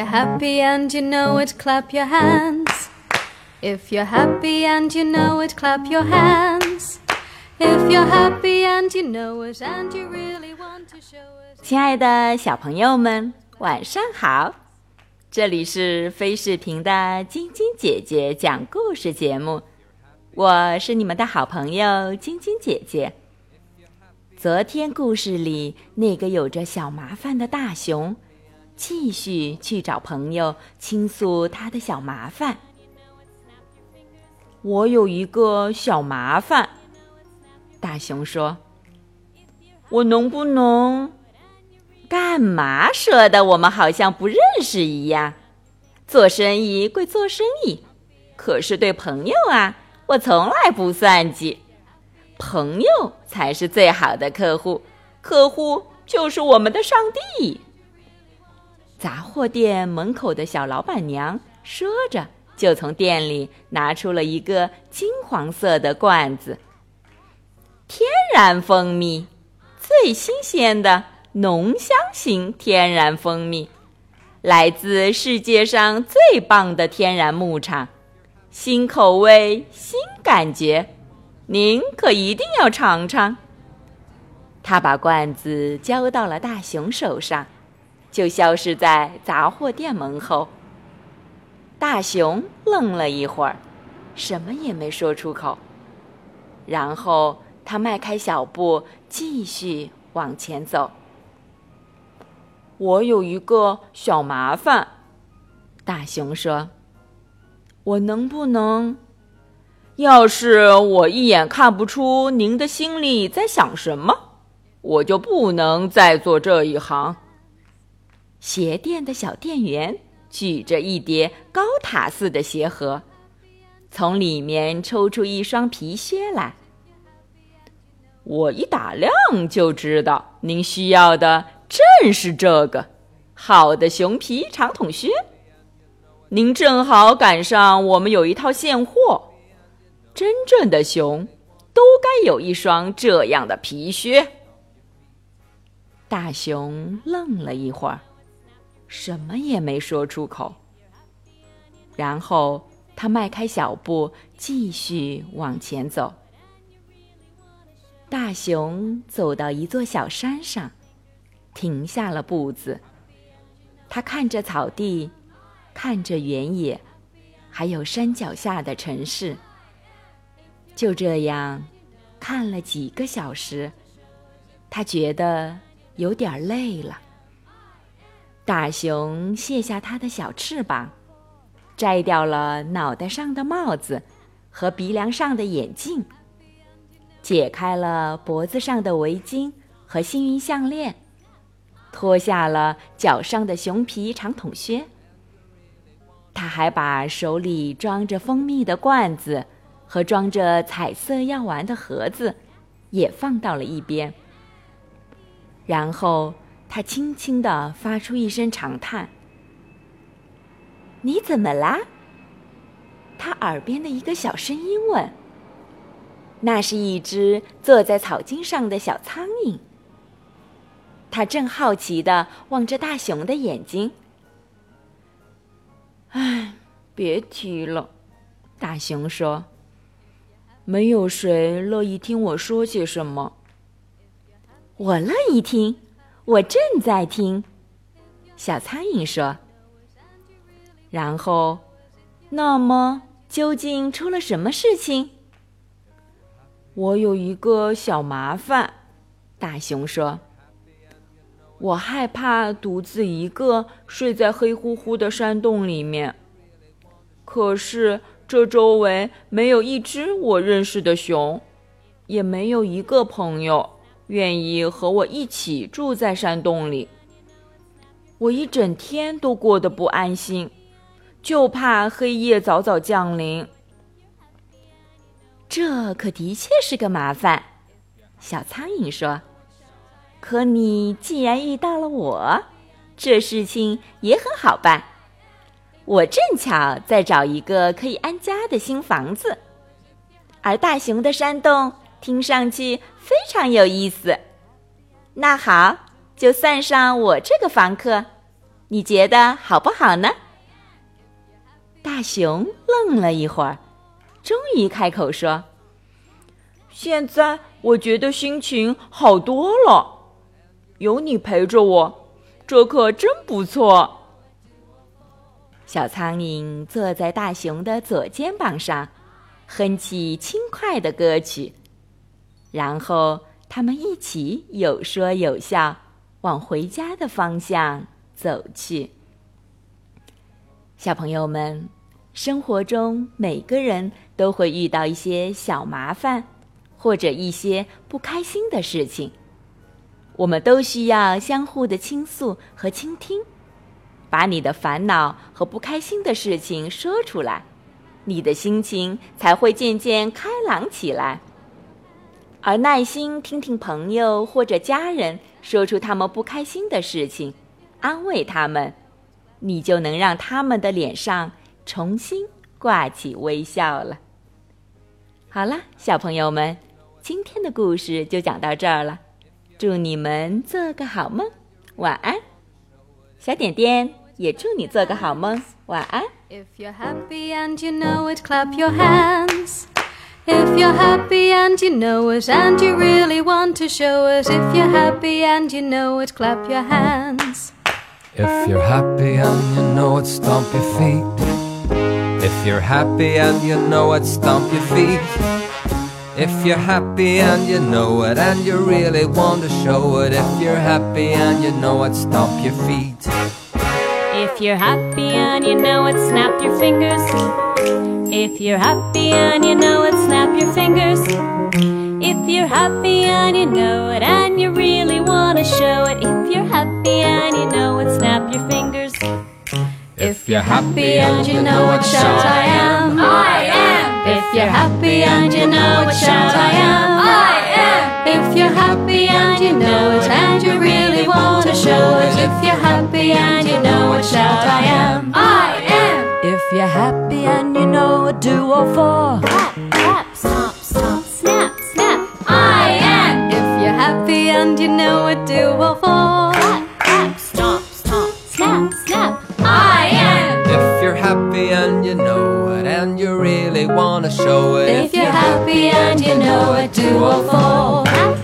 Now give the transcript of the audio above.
you're happy and you know it, clap your hands. If you're happy and you know it, clap your hands. If you're happy and you know it, and you really want to show it. 亲爱的小朋友们，晚上好！这里是飞视频的晶晶姐姐讲故事节目，我是你们的好朋友晶晶姐姐。昨天故事里那个有着小麻烦的大熊，继续去找朋友倾诉他的小麻烦。我有一个小麻烦，大熊说：“我能不能？干嘛说的？我们好像不认识一样。做生意归做生意，可是对朋友啊，我从来不算计。”朋友才是最好的客户，客户就是我们的上帝。杂货店门口的小老板娘说着，就从店里拿出了一个金黄色的罐子。天然蜂蜜，最新鲜的浓香型天然蜂蜜，来自世界上最棒的天然牧场，新口味，新感觉。您可一定要尝尝。他把罐子交到了大熊手上，就消失在杂货店门后。大熊愣了一会儿，什么也没说出口。然后他迈开小步，继续往前走。我有一个小麻烦，大熊说：“我能不能？”要是我一眼看不出您的心里在想什么，我就不能再做这一行。鞋店的小店员举着一叠高塔似的鞋盒，从里面抽出一双皮靴来。我一打量就知道，您需要的正是这个好的熊皮长筒靴。您正好赶上，我们有一套现货。真正的熊都该有一双这样的皮靴。大熊愣了一会儿，什么也没说出口。然后他迈开小步，继续往前走。大熊走到一座小山上，停下了步子。他看着草地，看着原野，还有山脚下的城市。就这样，看了几个小时，他觉得有点累了。大熊卸下他的小翅膀，摘掉了脑袋上的帽子和鼻梁上的眼镜，解开了脖子上的围巾和幸运项链，脱下了脚上的熊皮长筒靴。他还把手里装着蜂蜜的罐子。和装着彩色药丸的盒子，也放到了一边。然后他轻轻地发出一声长叹：“你怎么啦？”他耳边的一个小声音问：“那是一只坐在草茎上的小苍蝇。”他正好奇地望着大熊的眼睛。“唉，别提了。”大熊说。没有谁乐意听我说些什么。我乐意听，我正在听。小苍蝇说。然后，那么究竟出了什么事情？我有一个小麻烦，大熊说。我害怕独自一个睡在黑乎乎的山洞里面。可是。这周围没有一只我认识的熊，也没有一个朋友愿意和我一起住在山洞里。我一整天都过得不安心，就怕黑夜早早降临。这可的确是个麻烦，小苍蝇说。可你既然遇到了我，这事情也很好办。我正巧在找一个可以安家的新房子，而大熊的山洞听上去非常有意思。那好，就算上我这个房客。你觉得好不好呢？大熊愣了一会儿，终于开口说：“现在我觉得心情好多了，有你陪着我，这可真不错。”小苍蝇坐在大熊的左肩膀上，哼起轻快的歌曲，然后他们一起有说有笑，往回家的方向走去。小朋友们，生活中每个人都会遇到一些小麻烦，或者一些不开心的事情。我们都需要相互的倾诉和倾听，把你的烦恼和不开心的事情说出来，你的心情才会渐渐开朗起来。而耐心听听朋友或者家人说出他们不开心的事情，安慰他们。你就能让他们的脸上重新挂起微笑了。好了，小朋友们，今天的故事就讲到这儿了。祝你们做个好梦，晚安。小点点也祝你做个好梦，晚安。If you're happy and you know it, clap your hands. If you're happy and you know it, and you really want to show it. If you're happy and you know it, clap your hands. If you're happy and you know it, stomp your feet. If you're happy and you know it, stomp your feet. If you're happy and you know it, and you really want to show it. If you're happy and you know it, stomp your feet. If you're happy and you know it, snap your fingers. If you're happy and you know it, snap your fingers. If you're happy and you know it, and you really want to show it. If you're happy and you know it, snap your fingers. If you're happy and you know it, shout I am. I am. If you're happy and you know it, shout I am. I am. If you're happy and you know it, and you really want to show it. If you're happy and you know it, shout I am. I am you're happy and you know a do or four. Clap, clap, stomp, stomp, snap, snap. I am. If you're happy and you know a do or four. Clap, clap, stomp, stomp, snap, snap. I am. If you're happy and you know it and you really wanna show it. If you're happy and you know a do or four. Clap,